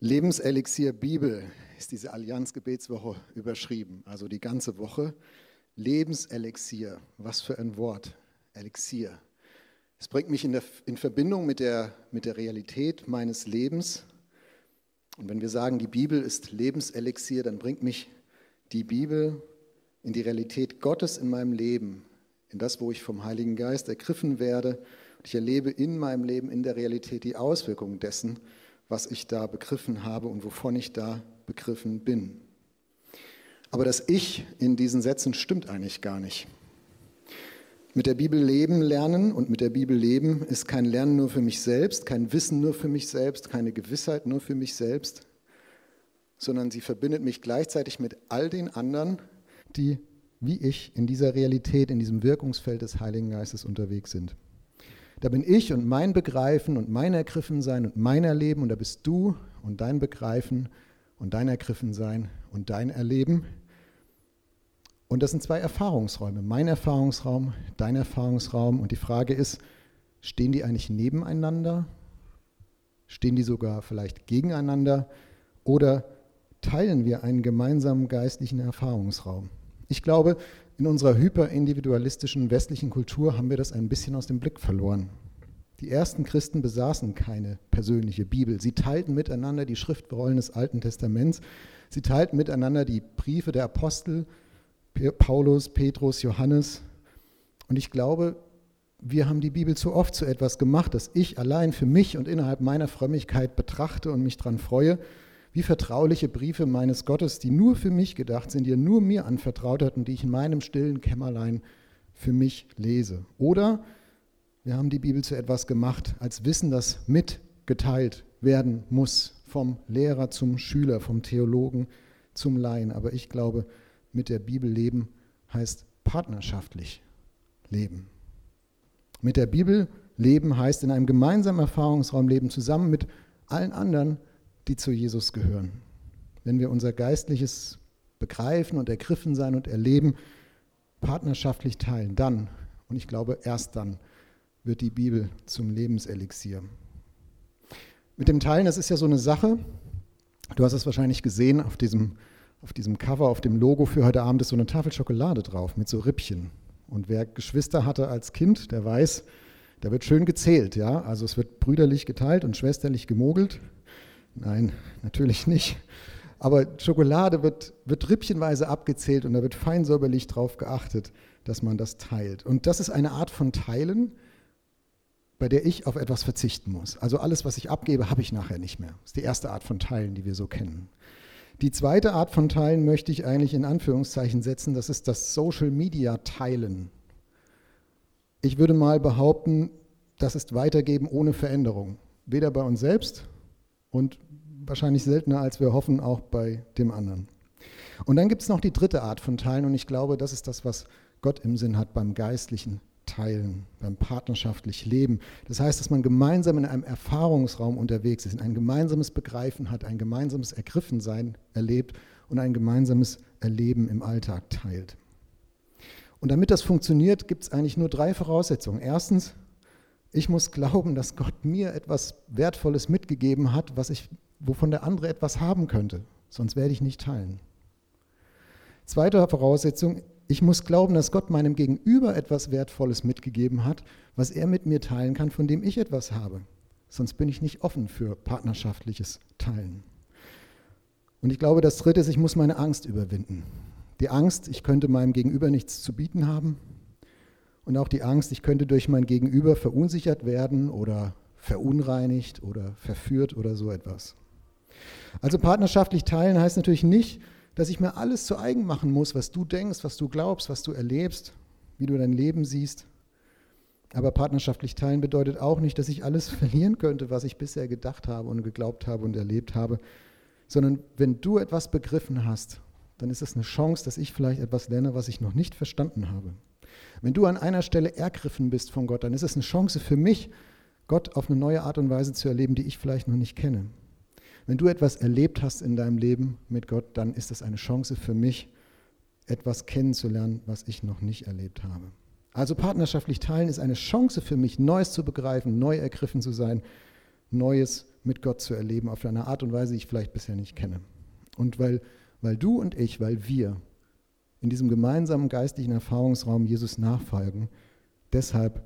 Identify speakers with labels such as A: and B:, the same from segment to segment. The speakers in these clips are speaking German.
A: Lebenselixier Bibel ist diese Allianz-Gebetswoche überschrieben, also die ganze Woche. Lebenselixier, was für ein Wort, Elixier. Es bringt mich in, der, in Verbindung mit der, mit der Realität meines Lebens. Und wenn wir sagen, die Bibel ist Lebenselixier, dann bringt mich die Bibel in die Realität Gottes in meinem Leben, in das, wo ich vom Heiligen Geist ergriffen werde. Und ich erlebe in meinem Leben, in der Realität die Auswirkungen dessen, was ich da begriffen habe und wovon ich da begriffen bin. Aber das Ich in diesen Sätzen stimmt eigentlich gar nicht. Mit der Bibel leben lernen und mit der Bibel leben ist kein Lernen nur für mich selbst, kein Wissen nur für mich selbst, keine Gewissheit nur für mich selbst, sondern sie verbindet mich gleichzeitig mit all den anderen, die wie ich in dieser Realität, in diesem Wirkungsfeld des Heiligen Geistes unterwegs sind. Da bin ich und mein Begreifen und mein Ergriffensein und mein Erleben und da bist du und dein Begreifen und dein Ergriffensein und dein Erleben. Und das sind zwei Erfahrungsräume, mein Erfahrungsraum, dein Erfahrungsraum. Und die Frage ist, stehen die eigentlich nebeneinander? Stehen die sogar vielleicht gegeneinander? Oder teilen wir einen gemeinsamen geistlichen Erfahrungsraum? Ich glaube, in unserer hyperindividualistischen westlichen Kultur haben wir das ein bisschen aus dem Blick verloren. Die ersten Christen besaßen keine persönliche Bibel. Sie teilten miteinander die Schriftrollen des Alten Testaments. Sie teilten miteinander die Briefe der Apostel, Paulus, Petrus, Johannes. Und ich glaube, wir haben die Bibel zu oft zu etwas gemacht, das ich allein für mich und innerhalb meiner Frömmigkeit betrachte und mich daran freue wie vertrauliche Briefe meines Gottes, die nur für mich gedacht sind, die er nur mir anvertraut hat und die ich in meinem stillen Kämmerlein für mich lese. Oder wir haben die Bibel zu etwas gemacht, als Wissen, das mitgeteilt werden muss, vom Lehrer zum Schüler, vom Theologen zum Laien. Aber ich glaube, mit der Bibel leben heißt partnerschaftlich leben. Mit der Bibel leben heißt in einem gemeinsamen Erfahrungsraum leben, zusammen mit allen anderen, die zu Jesus gehören. Wenn wir unser geistliches Begreifen und Ergriffen sein und Erleben partnerschaftlich teilen, dann, und ich glaube erst dann, wird die Bibel zum Lebenselixier. Mit dem Teilen, das ist ja so eine Sache, du hast es wahrscheinlich gesehen, auf diesem, auf diesem Cover, auf dem Logo für heute Abend ist so eine Tafel Schokolade drauf mit so Rippchen. Und wer Geschwister hatte als Kind, der weiß, da wird schön gezählt, ja. Also es wird brüderlich geteilt und schwesterlich gemogelt. Nein, natürlich nicht. Aber Schokolade wird, wird rippchenweise abgezählt und da wird fein säuberlich darauf geachtet, dass man das teilt. Und das ist eine Art von Teilen, bei der ich auf etwas verzichten muss. Also alles, was ich abgebe, habe ich nachher nicht mehr. Das ist die erste Art von Teilen, die wir so kennen. Die zweite Art von Teilen möchte ich eigentlich in Anführungszeichen setzen, das ist das Social Media Teilen. Ich würde mal behaupten, das ist Weitergeben ohne Veränderung. Weder bei uns selbst und wahrscheinlich seltener, als wir hoffen, auch bei dem anderen. Und dann gibt es noch die dritte Art von Teilen und ich glaube, das ist das, was Gott im Sinn hat beim geistlichen Teilen, beim partnerschaftlich Leben. Das heißt, dass man gemeinsam in einem Erfahrungsraum unterwegs ist, ein gemeinsames Begreifen hat, ein gemeinsames Ergriffensein erlebt und ein gemeinsames Erleben im Alltag teilt. Und damit das funktioniert, gibt es eigentlich nur drei Voraussetzungen. Erstens, ich muss glauben, dass Gott mir etwas Wertvolles mitgegeben hat, was ich, wovon der andere etwas haben könnte. Sonst werde ich nicht teilen. Zweite Voraussetzung, ich muss glauben, dass Gott meinem Gegenüber etwas Wertvolles mitgegeben hat, was er mit mir teilen kann, von dem ich etwas habe. Sonst bin ich nicht offen für partnerschaftliches Teilen. Und ich glaube, das Dritte ist, ich muss meine Angst überwinden. Die Angst, ich könnte meinem Gegenüber nichts zu bieten haben, und auch die Angst, ich könnte durch mein Gegenüber verunsichert werden oder verunreinigt oder verführt oder so etwas. Also partnerschaftlich teilen heißt natürlich nicht, dass ich mir alles zu eigen machen muss, was du denkst, was du glaubst, was du erlebst, wie du dein Leben siehst. Aber partnerschaftlich teilen bedeutet auch nicht, dass ich alles verlieren könnte, was ich bisher gedacht habe und geglaubt habe und erlebt habe, sondern wenn du etwas begriffen hast, dann ist es eine Chance, dass ich vielleicht etwas lerne, was ich noch nicht verstanden habe. Wenn du an einer Stelle ergriffen bist von Gott, dann ist es eine Chance für mich, Gott auf eine neue Art und Weise zu erleben, die ich vielleicht noch nicht kenne. Wenn du etwas erlebt hast in deinem Leben mit Gott, dann ist es eine Chance für mich, etwas kennenzulernen, was ich noch nicht erlebt habe. Also partnerschaftlich teilen ist eine Chance für mich, Neues zu begreifen, neu ergriffen zu sein, Neues mit Gott zu erleben, auf eine Art und Weise, die ich vielleicht bisher nicht kenne. Und weil, weil du und ich, weil wir in diesem gemeinsamen geistlichen Erfahrungsraum Jesus nachfolgen, deshalb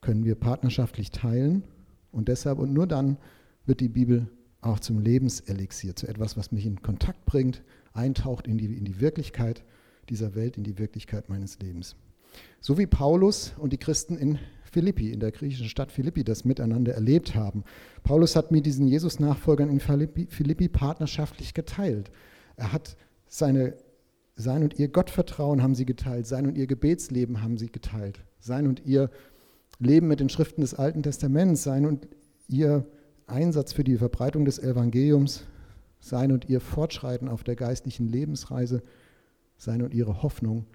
A: können wir partnerschaftlich teilen und deshalb und nur dann wird die Bibel auch zum Lebenselixier, zu etwas, was mich in Kontakt bringt, eintaucht in die, in die Wirklichkeit dieser Welt, in die Wirklichkeit meines Lebens. So wie Paulus und die Christen in Philippi, in der griechischen Stadt Philippi, das miteinander erlebt haben. Paulus hat mit diesen Jesus-Nachfolgern in Philippi, Philippi partnerschaftlich geteilt. Er hat seine, sein und ihr Gottvertrauen haben sie geteilt, sein und ihr Gebetsleben haben sie geteilt, sein und ihr Leben mit den Schriften des Alten Testaments, sein und ihr Einsatz für die Verbreitung des Evangeliums, sein und ihr Fortschreiten auf der geistlichen Lebensreise, sein und ihre Hoffnung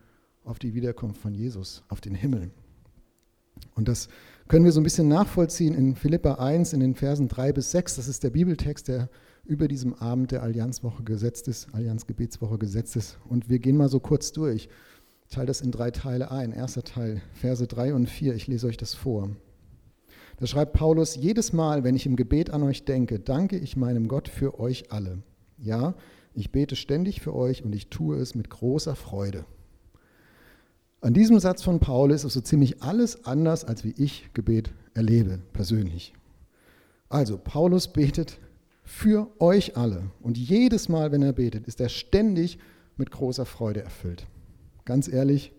A: auf die Wiederkunft von Jesus, auf den Himmel. Und das können wir so ein bisschen nachvollziehen in Philippa 1, in den Versen 3 bis 6. Das ist der Bibeltext, der über diesem Abend der Allianzwoche gesetzt ist, Allianzgebetswoche gesetzt ist. Und wir gehen mal so kurz durch. Ich teile das in drei Teile ein. Erster Teil, Verse 3 und 4. Ich lese euch das vor. Da schreibt Paulus, jedes Mal, wenn ich im Gebet an euch denke, danke ich meinem Gott für euch alle. Ja, ich bete ständig für euch und ich tue es mit großer Freude. An diesem Satz von Paulus ist so ziemlich alles anders, als wie ich Gebet erlebe, persönlich. Also, Paulus betet für euch alle. Und jedes Mal, wenn er betet, ist er ständig mit großer Freude erfüllt. Ganz ehrlich,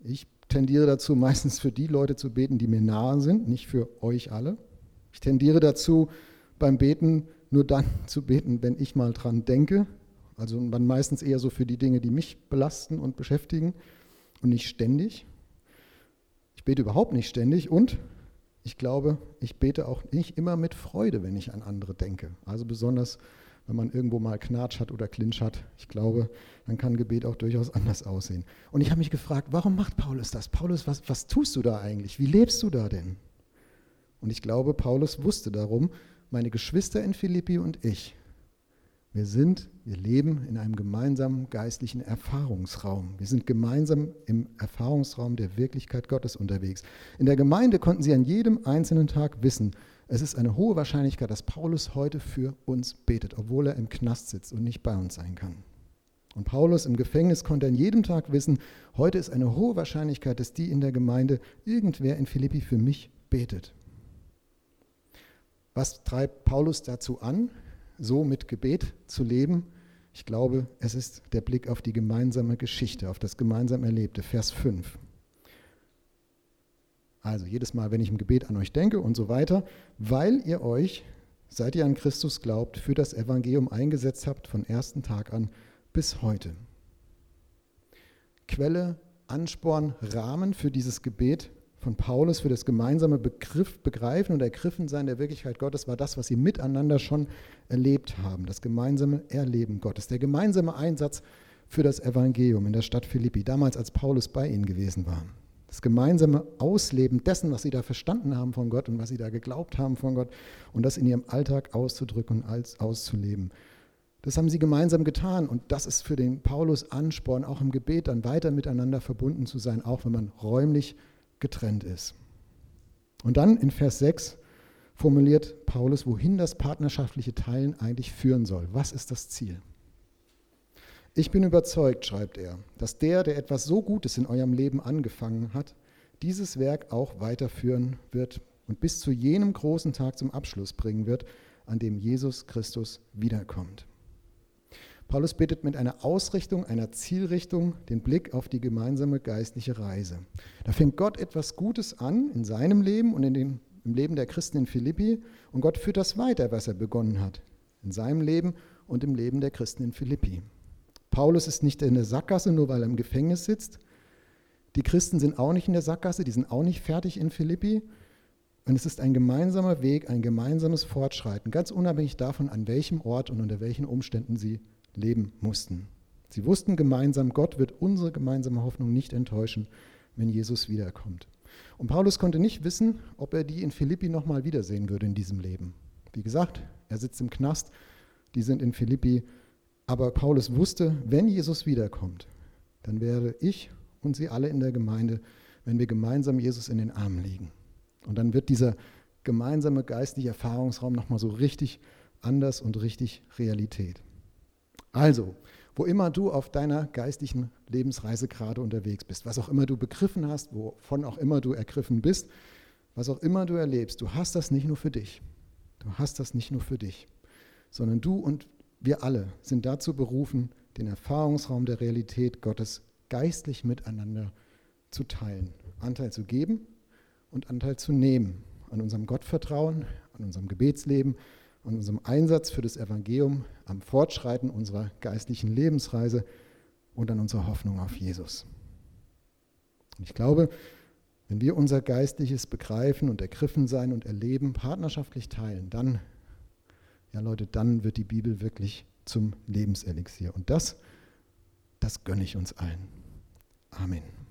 A: ich tendiere dazu, meistens für die Leute zu beten, die mir nahe sind, nicht für euch alle. Ich tendiere dazu, beim Beten nur dann zu beten, wenn ich mal dran denke. Also man meistens eher so für die Dinge, die mich belasten und beschäftigen und nicht ständig. Ich bete überhaupt nicht ständig und ich glaube, ich bete auch nicht immer mit Freude, wenn ich an andere denke. Also besonders, wenn man irgendwo mal Knatsch hat oder Clinch hat. Ich glaube, dann kann Gebet auch durchaus anders aussehen. Und ich habe mich gefragt, warum macht Paulus das? Paulus, was, was tust du da eigentlich? Wie lebst du da denn? Und ich glaube, Paulus wusste darum, meine Geschwister in Philippi und ich, wir sind, wir leben in einem gemeinsamen geistlichen Erfahrungsraum. Wir sind gemeinsam im Erfahrungsraum der Wirklichkeit Gottes unterwegs. In der Gemeinde konnten sie an jedem einzelnen Tag wissen, es ist eine hohe Wahrscheinlichkeit, dass Paulus heute für uns betet, obwohl er im Knast sitzt und nicht bei uns sein kann. Und Paulus im Gefängnis konnte an jedem Tag wissen, heute ist eine hohe Wahrscheinlichkeit, dass die in der Gemeinde irgendwer in Philippi für mich betet. Was treibt Paulus dazu an? So mit Gebet zu leben, ich glaube, es ist der Blick auf die gemeinsame Geschichte, auf das gemeinsam Erlebte. Vers 5. Also jedes Mal, wenn ich im Gebet an euch denke und so weiter, weil ihr euch, seit ihr an Christus glaubt, für das Evangelium eingesetzt habt, von ersten Tag an bis heute. Quelle, Ansporn, Rahmen für dieses Gebet von Paulus für das gemeinsame Begriff, Begreifen und Ergriffensein der Wirklichkeit Gottes war das, was sie miteinander schon erlebt haben, das gemeinsame Erleben Gottes, der gemeinsame Einsatz für das Evangelium in der Stadt Philippi, damals als Paulus bei ihnen gewesen war. Das gemeinsame Ausleben dessen, was sie da verstanden haben von Gott und was sie da geglaubt haben von Gott und das in ihrem Alltag auszudrücken und als auszuleben. Das haben sie gemeinsam getan und das ist für den Paulus Ansporn, auch im Gebet dann weiter miteinander verbunden zu sein, auch wenn man räumlich getrennt ist. Und dann in Vers 6 formuliert Paulus, wohin das partnerschaftliche Teilen eigentlich führen soll. Was ist das Ziel? Ich bin überzeugt, schreibt er, dass der, der etwas so Gutes in eurem Leben angefangen hat, dieses Werk auch weiterführen wird und bis zu jenem großen Tag zum Abschluss bringen wird, an dem Jesus Christus wiederkommt. Paulus bittet mit einer Ausrichtung, einer Zielrichtung den Blick auf die gemeinsame geistliche Reise. Da fängt Gott etwas Gutes an in seinem Leben und in den, im Leben der Christen in Philippi und Gott führt das weiter, was er begonnen hat, in seinem Leben und im Leben der Christen in Philippi. Paulus ist nicht in der Sackgasse, nur weil er im Gefängnis sitzt. Die Christen sind auch nicht in der Sackgasse, die sind auch nicht fertig in Philippi. Und es ist ein gemeinsamer Weg, ein gemeinsames Fortschreiten, ganz unabhängig davon, an welchem Ort und unter welchen Umständen sie leben mussten. Sie wussten gemeinsam, Gott wird unsere gemeinsame Hoffnung nicht enttäuschen, wenn Jesus wiederkommt. Und Paulus konnte nicht wissen, ob er die in Philippi nochmal wiedersehen würde in diesem Leben. Wie gesagt, er sitzt im Knast, die sind in Philippi, aber Paulus wusste, wenn Jesus wiederkommt, dann werde ich und sie alle in der Gemeinde, wenn wir gemeinsam Jesus in den Armen legen. Und dann wird dieser gemeinsame geistliche Erfahrungsraum nochmal so richtig anders und richtig Realität. Also, wo immer du auf deiner geistlichen Lebensreise gerade unterwegs bist, was auch immer du begriffen hast, wovon auch immer du ergriffen bist, was auch immer du erlebst, du hast das nicht nur für dich. Du hast das nicht nur für dich, sondern du und wir alle sind dazu berufen, den Erfahrungsraum der Realität Gottes geistlich miteinander zu teilen, Anteil zu geben und Anteil zu nehmen an unserem Gottvertrauen, an unserem Gebetsleben, an unserem Einsatz für das Evangelium, am Fortschreiten unserer geistlichen Lebensreise und an unserer Hoffnung auf Jesus. ich glaube, wenn wir unser geistliches Begreifen und Ergriffensein und Erleben partnerschaftlich teilen, dann, ja Leute, dann wird die Bibel wirklich zum Lebenselixier. Und das, das gönne ich uns allen. Amen.